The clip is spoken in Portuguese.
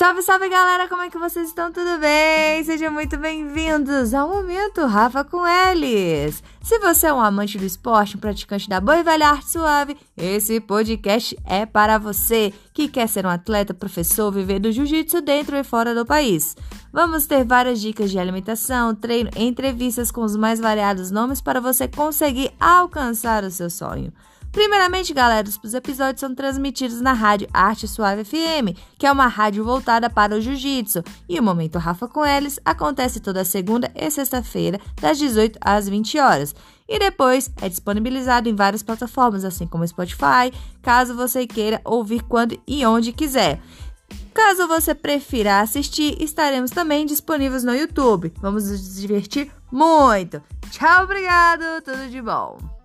Salve, salve galera, como é que vocês estão? Tudo bem? Sejam muito bem-vindos ao Momento Rafa com eles. Se você é um amante do esporte, um praticante da boa e velha arte suave, esse podcast é para você que quer ser um atleta, professor, viver do jiu-jitsu dentro e fora do país. Vamos ter várias dicas de alimentação, treino, entrevistas com os mais variados nomes para você conseguir alcançar o seu sonho. Primeiramente, galera, os episódios são transmitidos na rádio Arte Suave FM, que é uma rádio voltada para o jiu-jitsu. E o Momento Rafa com eles acontece toda segunda e sexta-feira, das 18 às 20 horas. E depois é disponibilizado em várias plataformas, assim como Spotify, caso você queira ouvir quando e onde quiser. Caso você prefira assistir, estaremos também disponíveis no YouTube. Vamos nos divertir muito. Tchau, obrigado, tudo de bom.